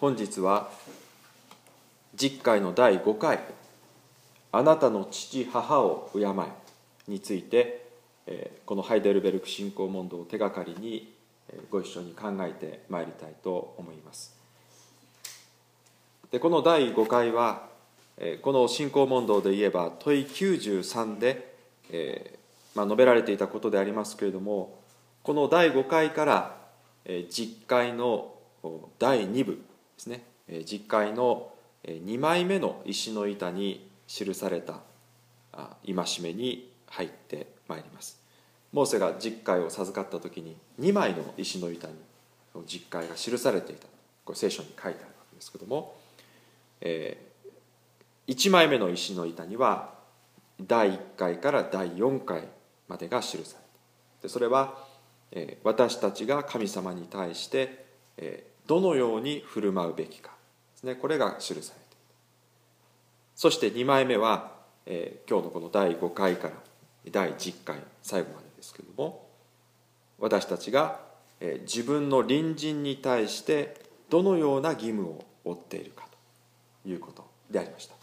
本日は実会の第5回「あなたの父母を敬え」についてこのハイデルベルク信仰問答を手がかりにご一緒に考えてまいりたいと思います。でこの第5回はこの信仰問答で言えば問い93で、えーまあ、述べられていたことでありますけれどもこの第5回から実会の第2部ですね。実会の2枚目の石の板に記された戒めに入ってまいります。モーセが実会を授かった時に2枚の石の板に実会が記されていた。これ聖書に書いてあるわけですけども、えー、1枚目の石の板には第1回から第4回までが記されてでそれはえ私たちが神様に対してえどのように振る舞うべきか。ですね。これが記されている。そして2枚目はえ今日のこの第5回から第10回最後までですけれども私たちがえ自分の隣人に対してどのような義務を負っているかということでありました。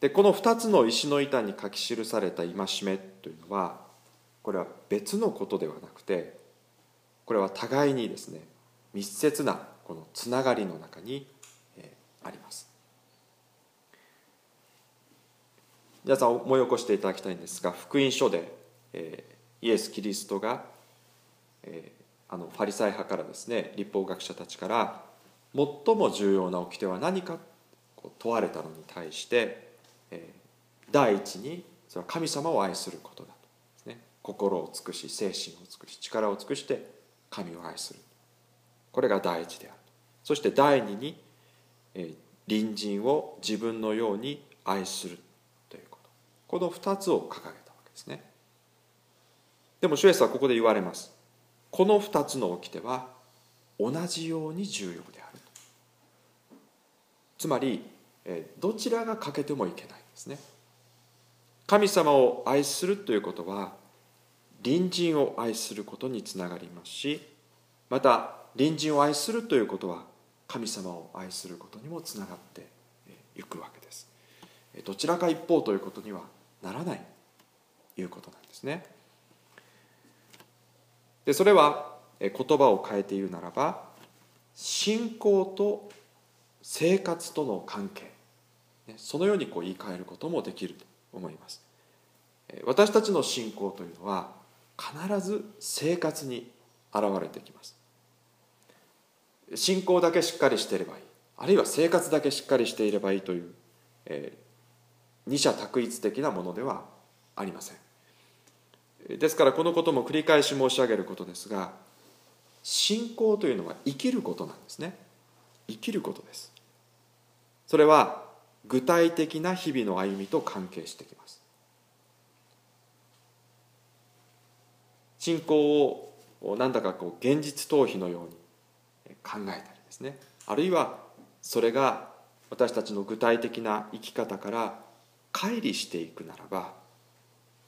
でこの2つの石の板に書き記された戒めというのはこれは別のことではなくてこれは互いにですね密接なこのつながりの中にあります。皆さん思い起こしていただきたいんですが福音書で、え、イエス・キリストが、え、あのファリサイ派からですね立法学者たちから最も重要な掟は何か問われたのに対して、え、第一にそれは神様を愛することだと。ね。心を尽くし精神を尽くし力を尽くして神を愛する。これが第一である。そして第二に、え、隣人を自分のように愛するというこの2つを掲げたわけですね。でも主イエスはここで言われます。この2つの掟は同じように重要である。つまりどちらが欠けてもいけないんですね。神様を愛するということは隣人を愛することにつながりますしまた隣人を愛するということは神様を愛することにもつながっていくわけです。どちらか一方ということにはならないということなんですね。でそれは言葉を変えて言うならば信仰と生活との関係。そのようにこう言い換えることもできると思います。私たちの信仰というのは必ず生活に現れてきます。信仰だけしっかりしていればいい。あるいは生活だけしっかりしていればいいという、え二者択一的なものではありません。ですからこのことも繰り返し申し上げることですが信仰というのは生きることなんですね。生きることです。それは具体的な日々の歩みと関係してきます。信仰をなんだかこう現実逃避のように考えたりですね。あるいはそれが私たちの具体的な生き方から乖離していくならば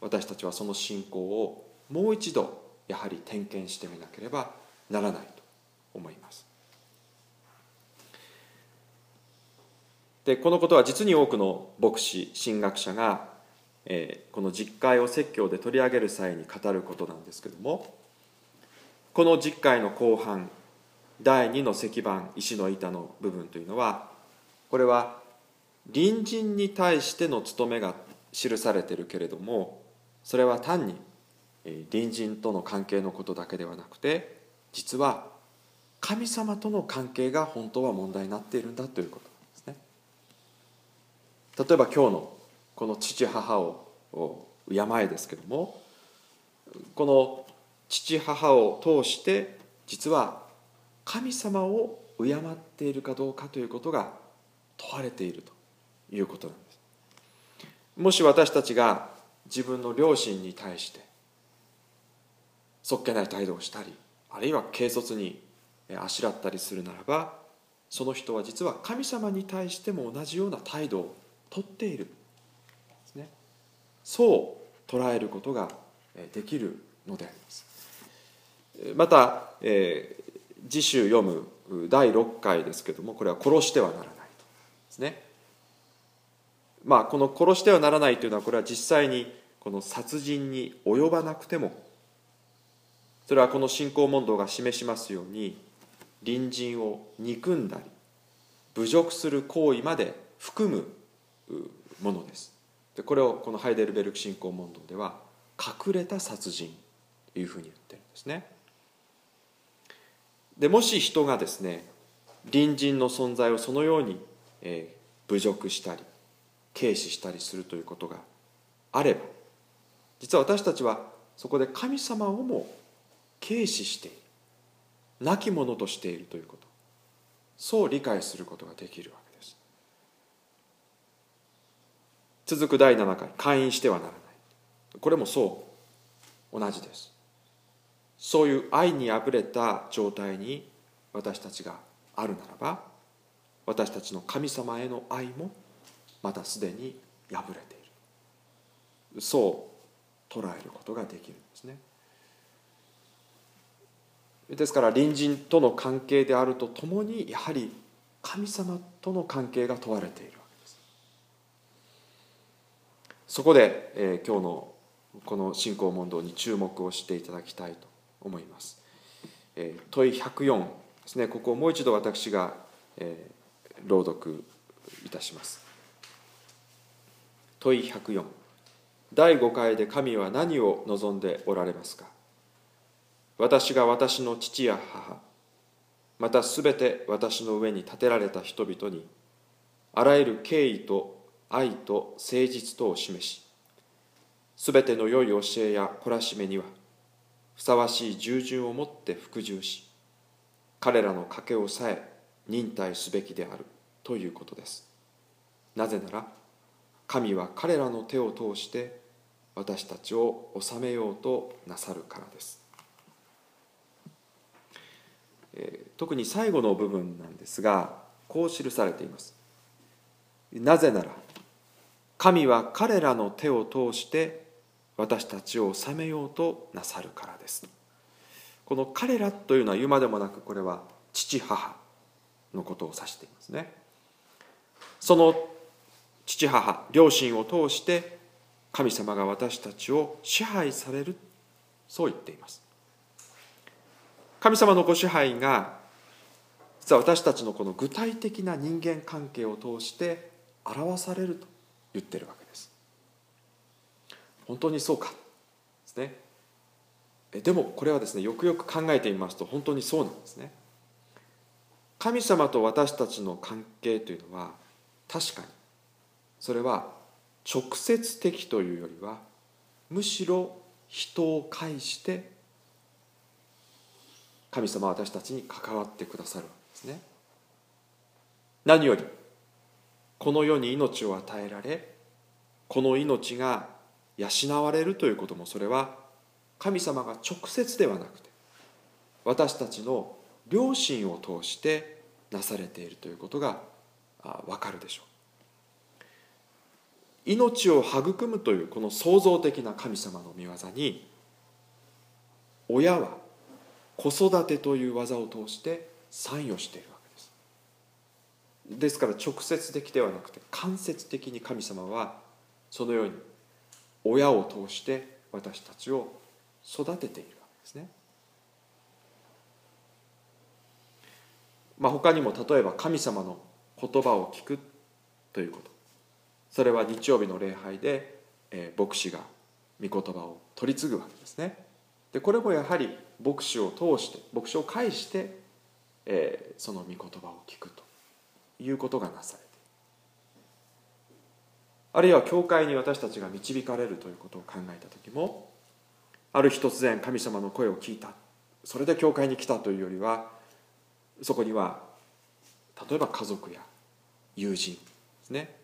私たちはその信仰をもう一度やはり点検してみなければならないと思います。でこのことは実に多くの牧師神学者が、え、この実会を説教で取り上げる際に語ることなんですけどもこの実会の後半第2の石板石の板の部分というのはこれは隣人に対しての務めが記されてるけれどもそれは単に隣人との関係のことだけではなくて実は神様との関係が本当は問題になっているんだということなんですね。例えば今日のこの父母を敬えですけどもこの父母を通して実は神様を敬っているかどうかということが問われているということなんです。もし私たちが自分の両親に対してそっけない態度をしたりあるいは軽率にあしらったりするならばその人は実は神様に対しても同じような態度をとっている。そう捉えることができるのであります。また、えー、次週読む第6回ですけどもこれは殺してはならないとですね。まあこの殺してはならないというのはこれは実際にこの殺人に及ばなくてもそれはこの信仰問答が示しますように隣人を憎んだり侮辱する行為まで含むものです。でこれをこのハイデルベルク信仰問答では隠れた殺人というふうに言ってるんですね。でもし人がですね隣人の存在をそのように、えー、侮辱したり軽視したりするということがあれば実は私たちはそこで神様をも軽視している亡き者としているということそう理解することができるわけです続く第7回会員してはならない。これもそう。同じです。そういう愛にあふれた状態に私たちがあるならば私たちの神様への愛もまたすでに破れている。そう捉えることができるんですね。ですから隣人との関係であるとともにやはり神様との関係が問われている。そこで、えー、今日のこの信仰問答に注目をしていただきたいと思います、えー、問い104ですね。ここをもう一度私が、えー、朗読いたします。問い104第5回で神は何を望んでおられますか？私が私の父や母またすべて私の上に立てられた人々にあらゆる敬意と愛と誠実とを示しすべての良い教えや懲らしめにはふさわしい従順をもって服従し彼らの賭けをさえ忍耐すべきであるということです。なぜなら神は彼らの手を通して私たちを治めようとなさるからです。特に最後の部分なんですがこう記されています。なぜなら神は彼らの手を通して私たちを治めようとなさるからです。この彼らというのは言うまでもなくこれは父母のことを指していますね。その父母両親を通して神様が私たちを支配される。そう言っています。神様のご支配が実は私たちのこの具体的な人間関係を通して表されると。言ってるわけです。本当にそうか？ですね。でもこれはですねよくよく考えてみますと本当にそうなんですね。神様と私たちの関係というのは確かにそれは直接的というよりはむしろ人を介して神様は私たちに関わってくださるわけですね。何よりこの世に命を与えられこの命が養われるということもそれは神様が直接ではなくて私たちの良心を通してなされているということがわかるでしょう。命を育むというこの創造的な神様の御業に親は子育てという技を通して参与している。ですから直接的ではなくて間接的に神様はそのように親を通して私たちを育てているわけですね。まあ他にも例えば神様の言葉を聞くということ。それは日曜日の礼拝で、え、牧師が御言葉を取り継ぐわけですね。でこれもやはり牧師を通して牧師を介して、え、その御言葉を聞くと。いうことがなされてあるいは教会に私たちが導かれるということを考えた時もある日突然神様の声を聞いたそれで教会に来たというよりはそこには例えば家族や友人ですね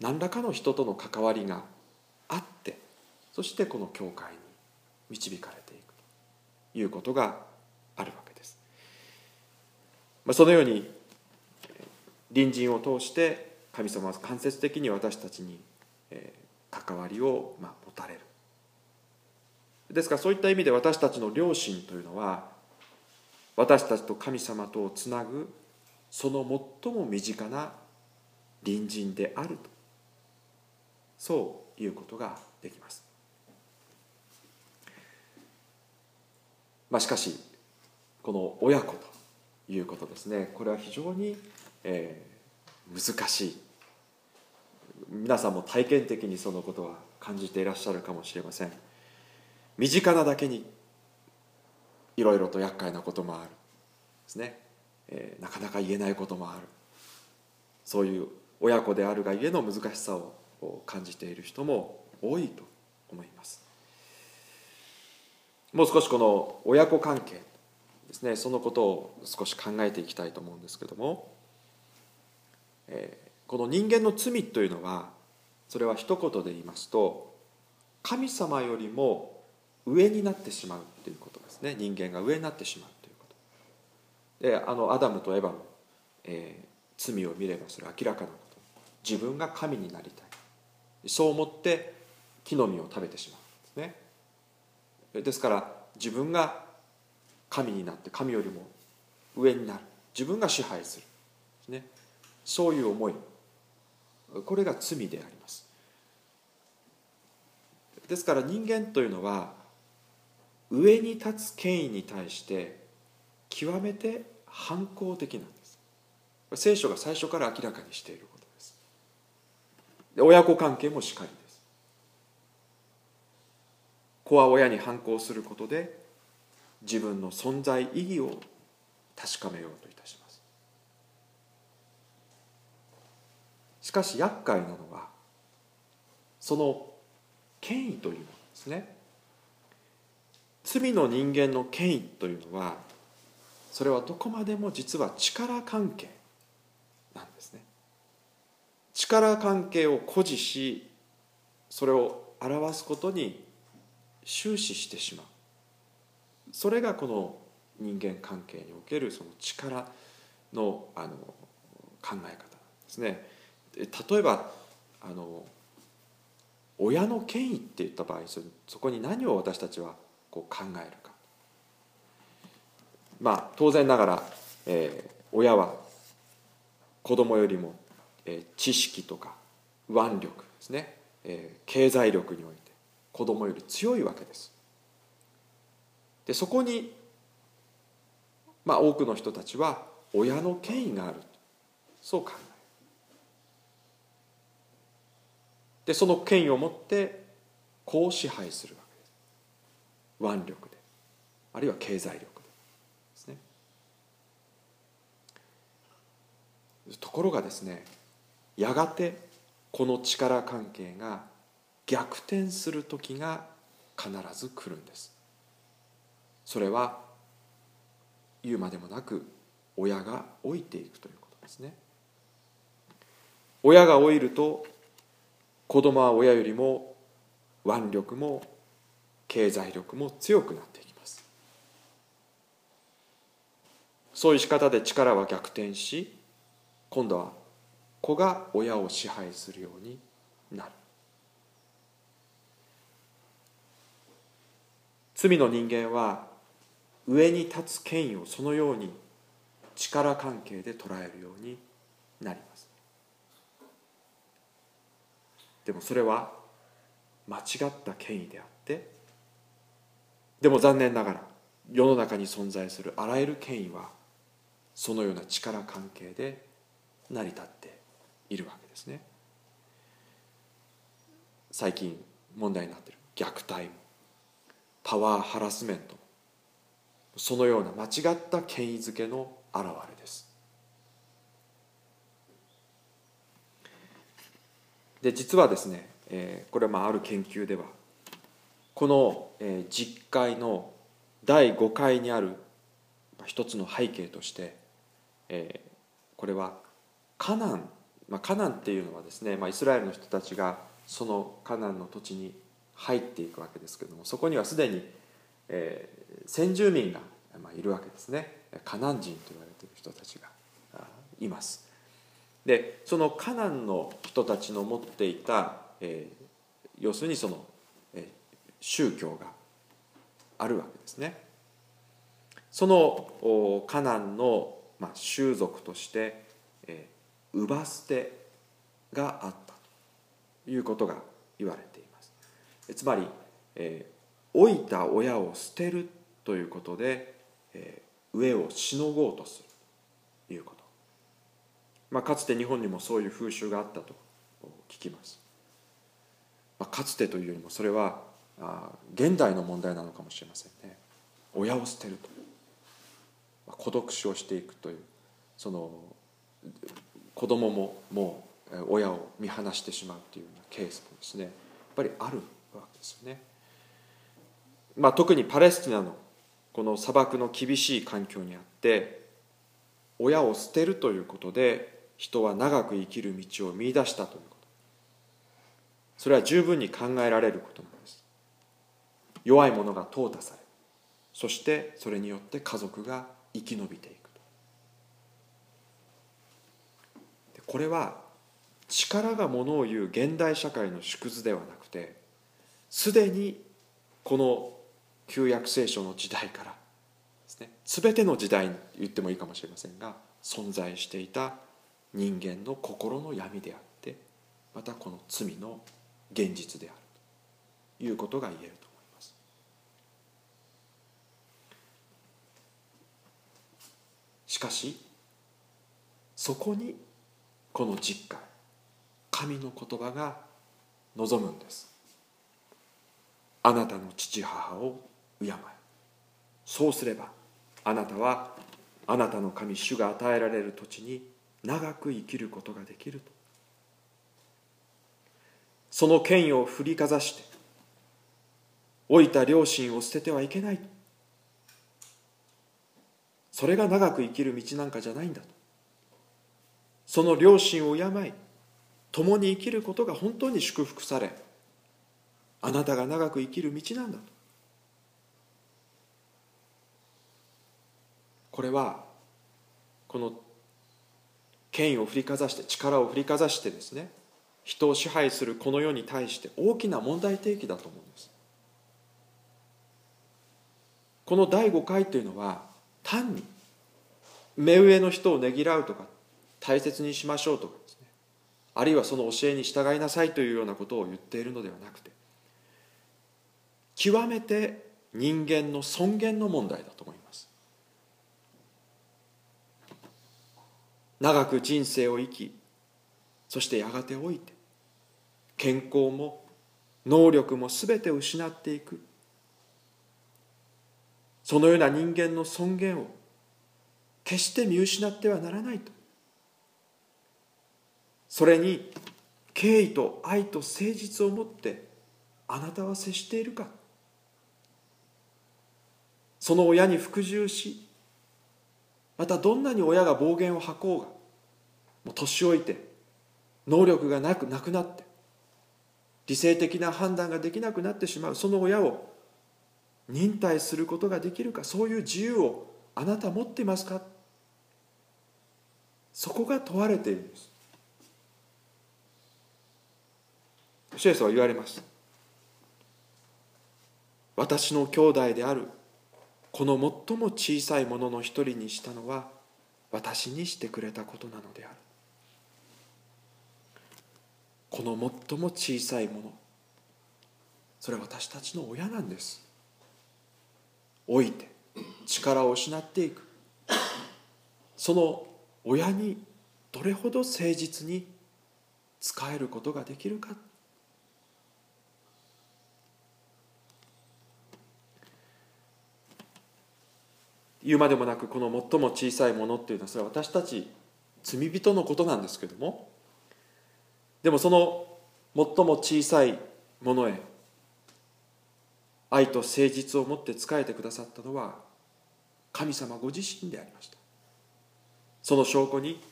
何らかの人との関わりがあってそしてこの教会に導かれていくということがあるわけです。まあ、そのように隣人を通して神様は間接的に私たちに関わりを持たれる。ですからそういった意味で私たちの良心というのは私たちと神様とをつなぐその最も身近な隣人であると。そういうことができます。まあしかしこの親子ということですね。これは非常に、えー、難しい。皆さんも体験的にそのことは感じていらっしゃるかもしれません。身近なだけにいろいろと厄介なこともある。ですね、えー、なかなか言えないこともある。そういう親子であるがゆえの難しさを感じている人も多いと思います。もう少しこの親子関係ですね。そのことを少し考えていきたいと思うんですけども、え、この人間の罪というのはそれは一言で言いますと神様よりも上になってしまうということですね。人間が上になってしまうということ。であのアダムとエヴァの、えー、罪を見ればそれは明らかなこと。自分が神になりたい。そう思って木の実を食べてしまうんですね。ですから自分が神になって神よりも上になる。自分が支配する、ね、そういう思い。これが罪であります。ですから人間というのは上に立つ権威に対して極めて反抗的なんです。聖書が最初から明らかにしていることです。で親子関係もしかりです。子は親に反抗することで自分の存在意義を確かめようといたしますしかし厄介なのはその権威というものですね。罪の人間の権威というのはそれはどこまでも実は力関係なんですね。力関係を誇示しそれを表すことに終始してしまう。それがこの人間関係におけるその力のあの考え方なんですね。例えばあの親の権威って言った場合そこに何を私たちはこう考えるか。まあ当然ながら、えー、親は子供よりも、えー、知識とか腕力ですね、えー、経済力において子供より強いわけです。でそこに、まあ、多くの人たちは親の権威があるそう考えるでその権威を持って子を支配するわけです。腕力で。あるいは経済力ですね。ところがですねやがてこの力関係が逆転する時が必ず来るんです。それは言うまでもなく親が老いていくということですね。親が老いると子供は親よりも腕力も経済力も強くなっていきます。そういう仕方で力は逆転し今度は子が親を支配するようになる。罪の人間は上に立つ権威をそのように力関係で捉えるようになります。でもそれは間違った権威であってでも残念ながら世の中に存在するあらゆる権威はそのような力関係で成り立っているわけですね。最近問題になってる虐待もパワーハラスメントもそのような間違った権威づけの表れです。で実はですね、えー、これはある研究ではこの、えー、実会の第5回にある一つの背景として、えー、これはカナン、まあ、カナンっていうのはですね、まあ、イスラエルの人たちがそのカナンの土地に入っていくわけですけどもそこにはすでに、えー、先住民が、いるわけですね。カナン人と言われている人たちがいます。でそのカナンの人たちの持っていた、えー、要するにその、えー、宗教があるわけですね。そのカナンの、まあ、習俗として、えー、乳母捨てがあったということが言われています。つまり、えー、老いた親を捨てるということで、えー、上をしのごうとするということ、まあ、かつて日本にもそういう風習があったと聞きます、まあ、かつてというよりもそれはあ現代の問題なのかもしれませんね。親を捨てると、まあ、孤独死をしていくというその子供ももう親を見放してしまうというようなケースもですねやっぱりあるわけですよね。まあ、特にパレスチナのこの砂漠の厳しい環境にあって親を捨てるということで人は長く生きる道を見出したということ。それは十分に考えられることなんです。弱い者が淘汰されそしてそれによって家族が生き延びていくこれは力がものを言う現代社会の縮図ではなくてすでにこの旧約聖書の時代からですね全ての時代に言ってもいいかもしれませんが存在していた人間の心の闇であってまたこの罪の現実であるということが言えると思います。しかしそこにこの実会神の言葉が望むんです。あなたの父母を敬えそうすればあなたはあなたの神主が与えられる土地に長く生きることができると。その権威を振りかざして老いた両親を捨ててはいけないそれが長く生きる道なんかじゃないんだと。その両親を敬い共に生きることが本当に祝福されあなたが長く生きる道なんだと。これはこの権威を振りかざして力を振りかざしてですね人を支配するこの世に対して大きな問題提起だと思うんです。この第5回というのは単に目上の人をねぎらうとか大切にしましょうとかですねあるいはその教えに従いなさいというようなことを言っているのではなくて極めて人間の尊厳の問題だと思います。長く人生を生きそしてやがて老いて健康も能力も全て失っていく。そのような人間の尊厳を決して見失ってはならないと。それに敬意と愛と誠実を持ってあなたは接しているか。その親に服従しまたどんなに親が暴言を吐こうがもう年老いて能力がなくなくなって理性的な判断ができなくなってしまうその親を忍耐することができるかそういう自由をあなた持っていますか？そこが問われているんです。主イエスは言われます。私の兄弟であるこの最も小さいものの一人にしたのは私にしてくれたことなのである。この最も小さいものそれは私たちの親なんです。老いて力を失っていく。その親にどれほど誠実に仕えることができるか。言うまでもなくこの最も小さいものっていうのはそれは私たち罪人のことなんですけども。でもその最も小さいものへ愛と誠実を持って仕えてくださったのは神様ご自身でありました。その証拠に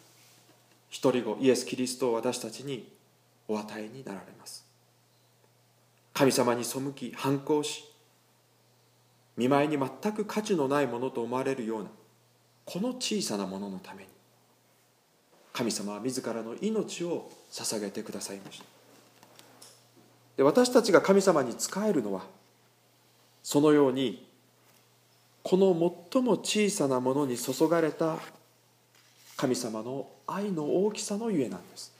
一人子イエス・キリストを私たちにお与えになられます。神様に背き反抗し見舞いに全く価値のないものと思われるようなこの小さなもののために神様は自らの命を捧げてくださいました。で私たちが神様に仕えるのはそのようにこの最も小さなものに注がれた神様の愛の大きさのゆえなんです。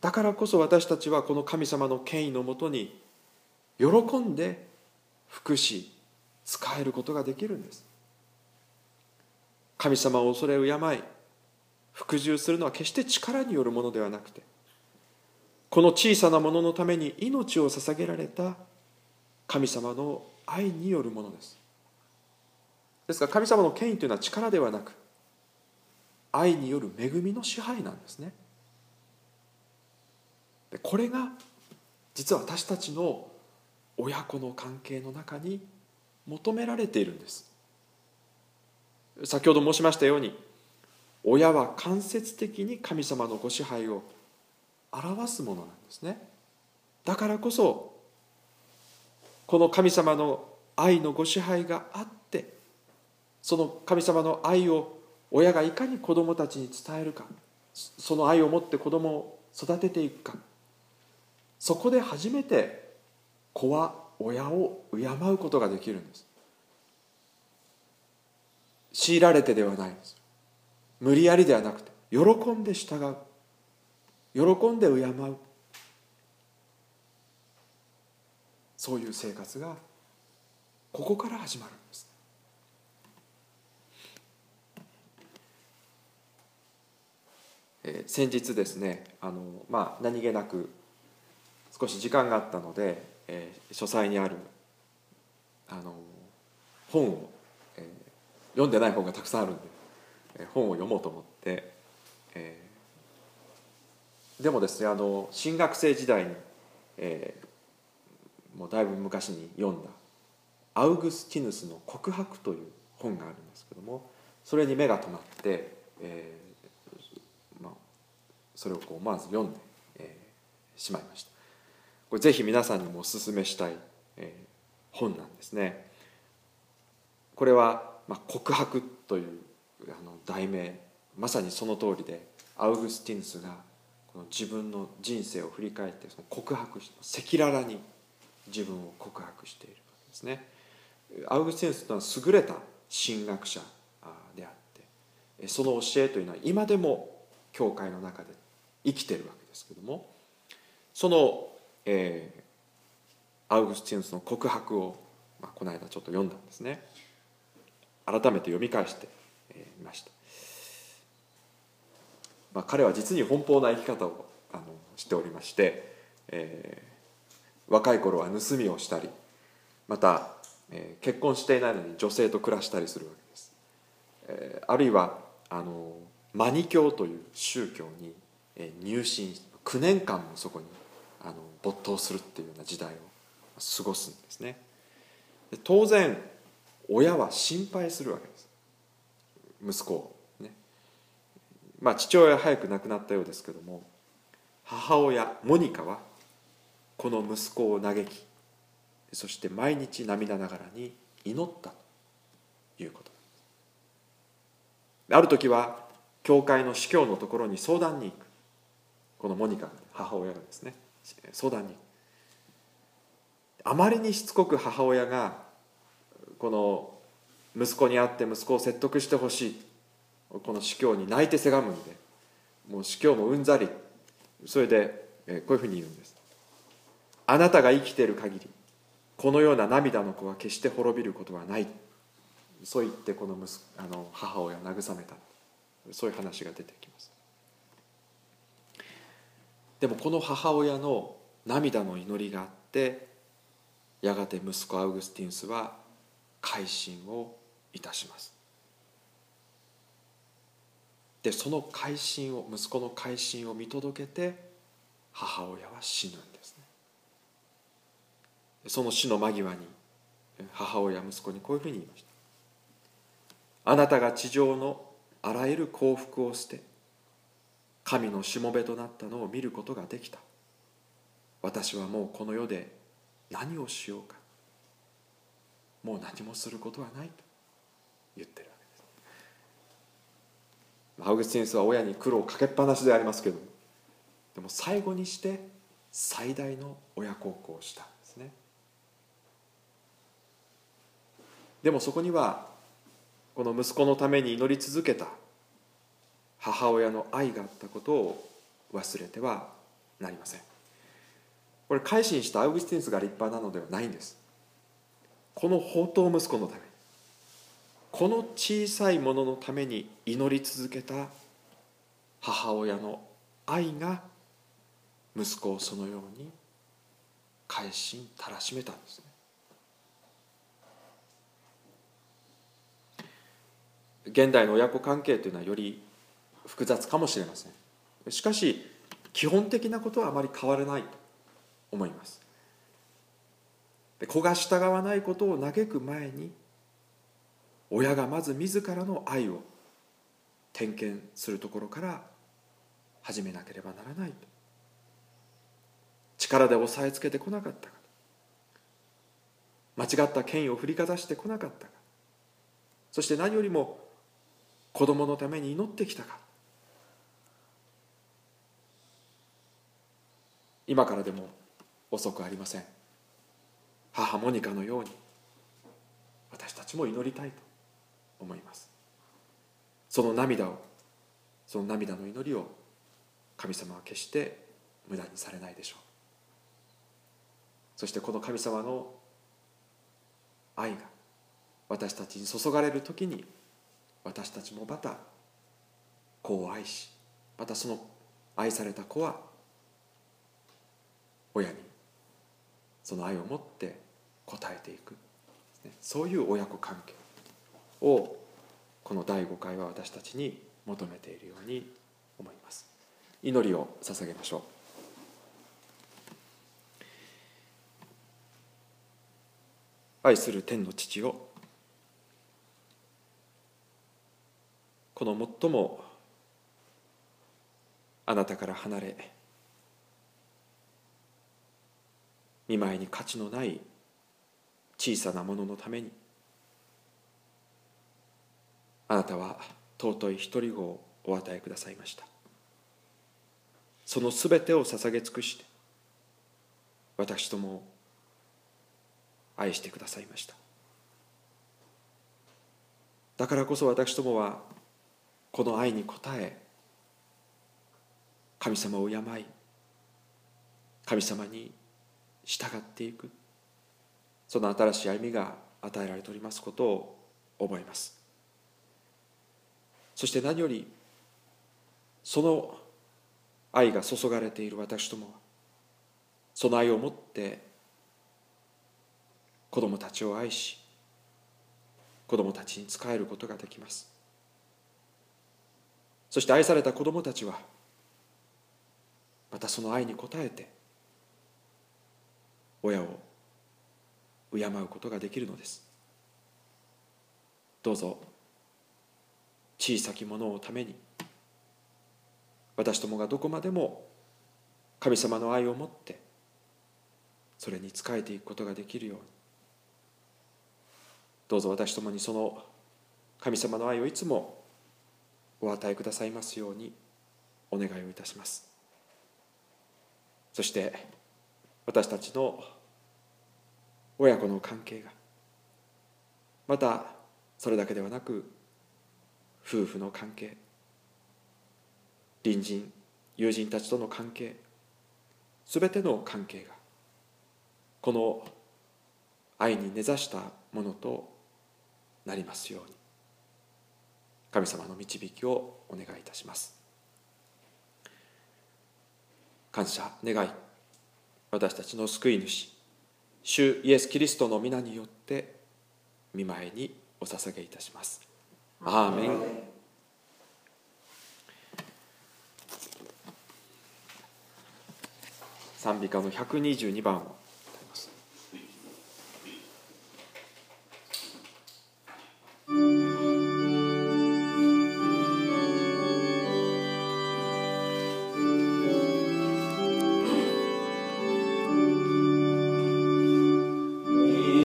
だからこそ私たちはこの神様の権威のもとに喜んで福祉使えることができるんです。神様を恐れ敬い服従するのは決して力によるものではなくてこの小さなもののために命を捧げられた神様の愛によるものです。ですから神様の権威というのは力ではなく愛による恵みの支配なんですね。これが実は私たちの親子の関係の中に求められているんです。先ほど申しましたように親は間接的に神様のご支配を表すものなんですね。だからこそこの神様の愛のご支配があってその神様の愛を親がいかに子供たちに伝えるかその愛を持って子供を育てていくかそこで初めて子は親を敬うことができるんです。強いられてではないんです。無理やりではなくて喜んで従う。喜んで敬う。そういう生活がここから始まるんです、先日ですねあの、まあ、何気なく少し時間があったので、えー、書斎にあるあの本を、えー、読んでない本がたくさんあるんで、えー、本を読もうと思って、えー、でもですねあの新学生時代に、えー、もうだいぶ昔に読んだアウグスティヌスの「告白」という本があるんですけどもそれに目が留まって、えーまあ、それをこうまず読んで、えー、しまいました。これぜひ皆さんにもお勧めしたい、本なんですね。これは、まあ、告白というあの題名まさにその通りでアウグスティヌスがこの自分の人生を振り返ってその告白して赤裸々に自分を告白しているわけですね。アウグスティヌスというのは優れた神学者であってその教えというのは今でも教会の中で生きてるわけですけどもそのえー、アウグスティヌスの告白を、まあ、この間ちょっと読んだんですね。改めて読み返してみ、えー、ました、まあ、彼は実に奔放な生き方をあのしておりまして、えー、若い頃は盗みをしたりまた、えー、結婚していないのに女性と暮らしたりするわけです、えー、あるいはあのマニ教という宗教に入信9年間もそこにあの没頭するっていうような時代を過ごすんですね。当然親は心配するわけです。息子をね。まあ父親は早く亡くなったようですけども母親モニカはこの息子を嘆きそして毎日涙ながらに祈ったということ。ある時は教会の司教のところに相談に行く。このモニカ母親がですね。相談に。あまりにしつこく母親がこの息子に会って息子を説得してほしい。この司教に泣いてせがむんで。もう司教もうんざり。それでこういうふうに言うんです。あなたが生きている限りこのような涙の子は決して滅びることはない。そう言ってこの息あの母親を慰めた。そういう話が出てきます。でもこの母親の涙の祈りがあってやがて息子アウグスティンスは改心をいたします。でその改心を息子の改心を見届けて母親は死ぬんですね。その死の間際に母親息子にこういうふうに言いました。あなたが地上のあらゆる幸福を捨て神のしもべとなったのを見ることができた。私はもうこの世で何をしようか。もう何もすることはないと言ってるわけです。アウグスティンスは親に苦労をかけっぱなしでありますけどでも最後にして最大の親孝行をしたんですね。でもそこにはこの息子のために祈り続けた母親の愛があったことを忘れてはなりません。これ改心したアウグスティヌスが立派なのではないんです。この宝刀息子のためこの小さいもののために祈り続けた母親の愛が息子をそのように改心たらしめたんですね。現代の親子関係というのはより複雑かもしれません。しかし基本的なことはあまり変わらないと思います。子が従わないことを嘆く前に親がまず自らの愛を点検するところから始めなければならないと。力で押さえつけてこなかったか。間違った権威を振りかざしてこなかったか。そして何よりも子供のために祈ってきたか。今からでも遅くありません。母モニカのように私たちも祈りたいと思います。その涙をその涙の祈りを神様は決して無駄にされないでしょう。そしてこの神様の愛が私たちに注がれる時に私たちもまた子を愛しまたその愛された子は親にその愛を持って応えていく。そういう親子関係をこの第5回は私たちに求めているように思います。祈りを捧げましょう。愛する天の父をこの最もあなたから離れ見舞いに価値のない小さなもののために。あなたは尊い一人子をお与えくださいました。そのすべてを捧げ尽くして私とも愛してくださいました。だからこそ私どもはこの愛に応え神様を敬い神様に従っていく。その新しい歩みが与えられておりますことを覚えます。そして何よりその愛が注がれている私どもはその愛をもって子供たちを愛し子供たちに仕えることができます。そして愛された子供たちはまたその愛に応えて親を敬うことができるのです。どうぞ小さきものをために私どもがどこまでも神様の愛を持ってそれに仕えていくことができるように。どうぞ私どもにその神様の愛をいつもお与えくださいますようにお願いをいたします。そして私たちの親子の関係が。またそれだけではなく夫婦の関係。隣人友人たちとの関係。すべての関係が。この愛に根ざしたものとなりますように。神様の導きをお願いいたします。感謝願い。私たちの救い主。主イエス・キリストの皆によって見舞いにお捧げいたします。アーメン。賛美歌の122番を。